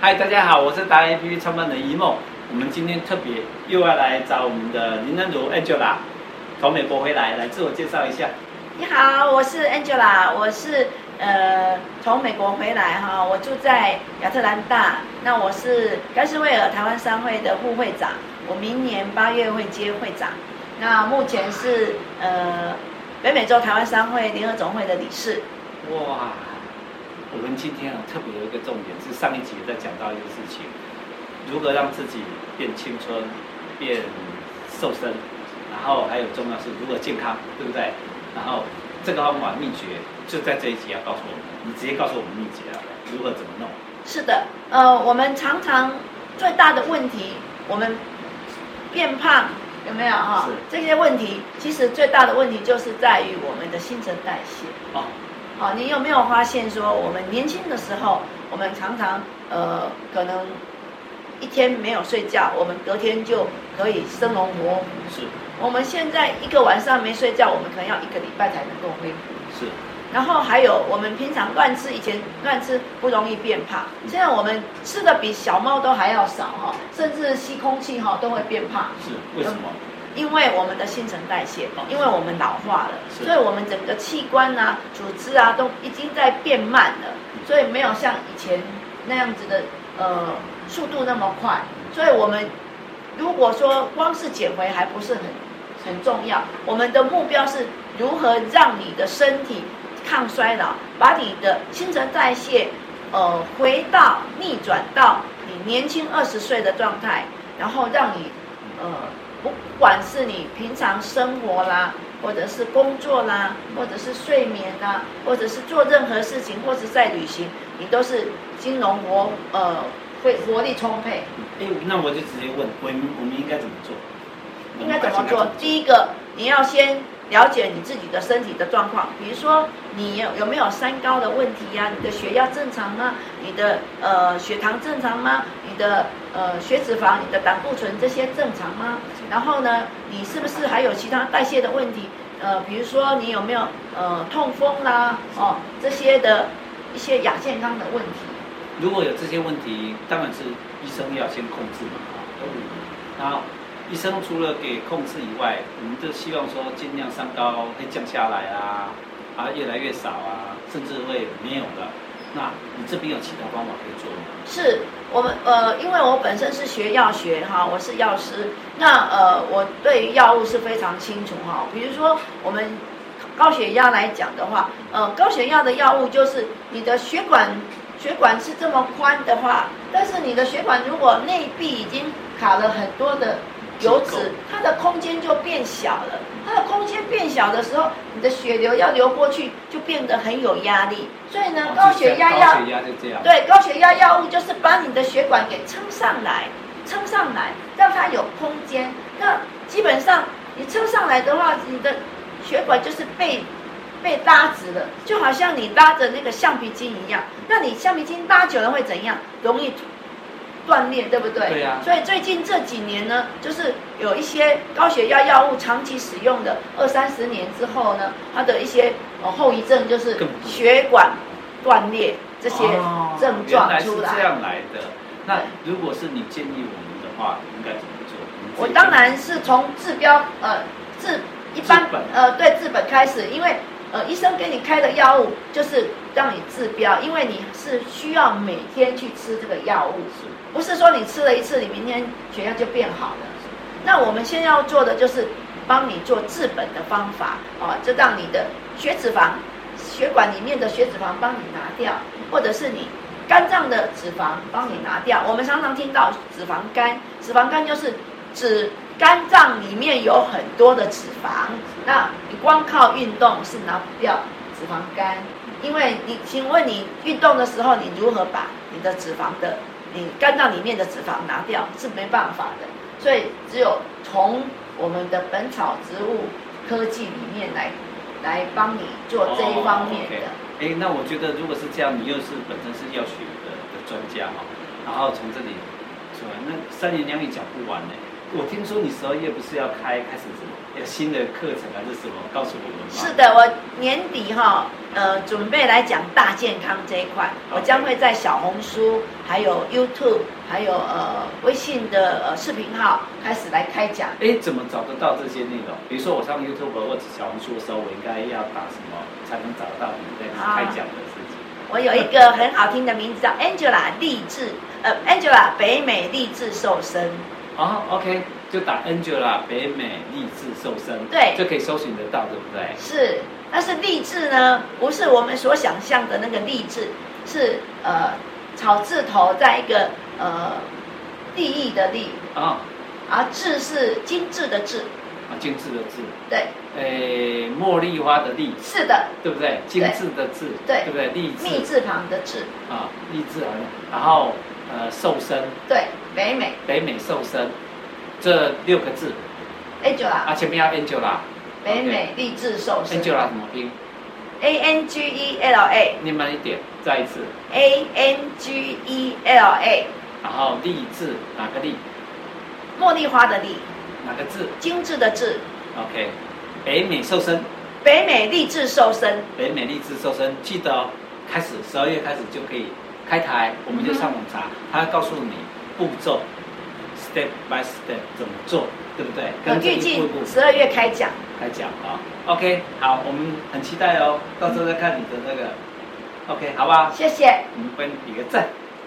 嗨，大家好，我是达人 APP 创办人一梦。我们今天特别又要来找我们的林恩如 Angela，从美国回来，来自我介绍一下。你好，我是 Angela，我是呃从美国回来哈，我住在亚特兰大。那我是盖世威尔台湾商会的副会长，我明年八月会接会长。那目前是呃北美洲台湾商会联合总会的理事。哇，我们今天啊特别有一个重点，是上一集也在讲到一个事情，如何让自己变青春、变瘦身，然后还有重要是如何健康，对不对？然后这个方法秘诀就在这一集要告诉我们，你直接告诉我们秘诀啊，如何怎么弄？是的，呃，我们常常最大的问题，我们变胖有没有哈？是这些问题其实最大的问题就是在于我们的新陈代谢。哦，好，你有没有发现说，我们年轻的时候，我们常常呃可能一天没有睡觉，我们隔天就可以生龙活虎。是。我们现在一个晚上没睡觉，我们可能要一个礼拜才能够恢复。是。然后还有我们平常乱吃，以前乱吃不容易变胖，现在我们吃的比小猫都还要少哈，甚至吸空气哈都会变胖。是。为什么？因为我们的新陈代谢，因为我们老化了，所以我们整个器官啊、组织啊都已经在变慢了，所以没有像以前那样子的呃速度那么快。所以我们如果说光是减肥还不是很。很重要，我们的目标是如何让你的身体抗衰老，把你的新陈代谢，呃，回到逆转到你年轻二十岁的状态，然后让你，呃，不管是你平常生活啦，或者是工作啦，或者是睡眠啦，或者是做任何事情，或者是在旅行，你都是金融活，呃，会活力充沛。哎，那我就直接问，我们我们应该怎么做？应该怎么做？第一个，你要先了解你自己的身体的状况，比如说你有有没有三高的问题呀、你的血压正常吗？你的呃血糖正常吗？你的呃血脂肪、你的胆固醇这些正常吗？然后呢，你是不是还有其他代谢的问题？呃，比如说你有没有呃痛风啦？哦，这些的一些亚健康的问题。如果有这些问题，当然是医生要先控制嘛。然后。医生除了给控制以外，我们就希望说尽量三高会降下来啊，啊越来越少啊，甚至会没有了。那你这边有其他方法可以做吗？是我们呃，因为我本身是学药学哈，我是药师，那呃，我对于药物是非常清楚哈。比如说我们高血压来讲的话，呃，高血压的药物就是你的血管血管是这么宽的话，但是你的血管如果内壁已经卡了很多的。油脂，它的空间就变小了。它的空间变小的时候，你的血流要流过去，就变得很有压力。所以呢，哦、高血压药，对，高血压药物就是把你的血管给撑上来，撑上来，让它有空间。那基本上你撑上来的话，你的血管就是被被拉直了，就好像你拉着那个橡皮筋一样。那你橡皮筋拉久了会怎样？容易。锻炼对不对？对呀、啊。所以最近这几年呢，就是有一些高血压药物长期使用的二三十年之后呢，它的一些呃后遗症就是血管断裂这些症状出来。哦、原来是这样来的。那如果是你建议我们的话，应该怎么做？我当然是从治标呃治一般本呃对治本开始，因为。呃，医生给你开的药物就是让你治标，因为你是需要每天去吃这个药物，不是说你吃了一次，你明天血压就变好了。那我们先要做的就是帮你做治本的方法啊，就让你的血脂肪、血管里面的血脂肪帮你拿掉，或者是你肝脏的脂肪帮你拿掉。我们常常听到脂肪肝，脂肪肝就是指。肝脏里面有很多的脂肪，那你光靠运动是拿不掉脂肪肝，因为你，请问你运动的时候，你如何把你的脂肪的，你肝脏里面的脂肪拿掉是没办法的，所以只有从我们的本草植物科技里面来，来帮你做这一方面的。哎、那我觉得如果是这样，你又是本身是药学的的专家哈，然后从这里出来，那三言两语讲不完呢。我听说你十二月不是要开开始什么？有新的课程还是什么？告诉我们吗？是的，我年底哈，呃，准备来讲大健康这一块.我将会在小红书、还有 YouTube、还有呃微信的呃视频号开始来开讲。哎，怎么找得到这些内容？比如说我上 YouTube 或者小红书的时候，我应该要打什么才能找到你在开讲的事情？我有一个很好听的名字叫 Angela 励志，呃，Angela 北美励志瘦身。哦，OK，就打 Angela 北美励志瘦身，对，就可以搜寻得到，对不对？是，但是励志呢，不是我们所想象的那个励志，是呃草字头在一个呃利益的利啊，而志是精致的致。啊，精致的致，对，诶，茉莉花的莉，是的，对不对？精致的致，对，对不对？励志，密字旁的志，啊，励志啊，然后呃，瘦身，对，北美，北美瘦身，这六个字，Angela，啊，前面要 Angela，北美励志瘦身，Angela 怎么拼？A N G E L A，念慢一点，再一次，A N G E L A，然后励志哪个励？茉莉花的莉。哪个字？精致的致。OK，北美瘦身。北美励志瘦身。北美励志瘦身，记得哦，开始十二月开始就可以开台，我们就上网查，他会告诉你步骤，step by step 怎么做，对不对？跟着一步一步。十二月开讲。开讲啊，OK，好，我们很期待哦，到时候再看你的那个，OK，好不好？谢谢。我们帮你比个赞。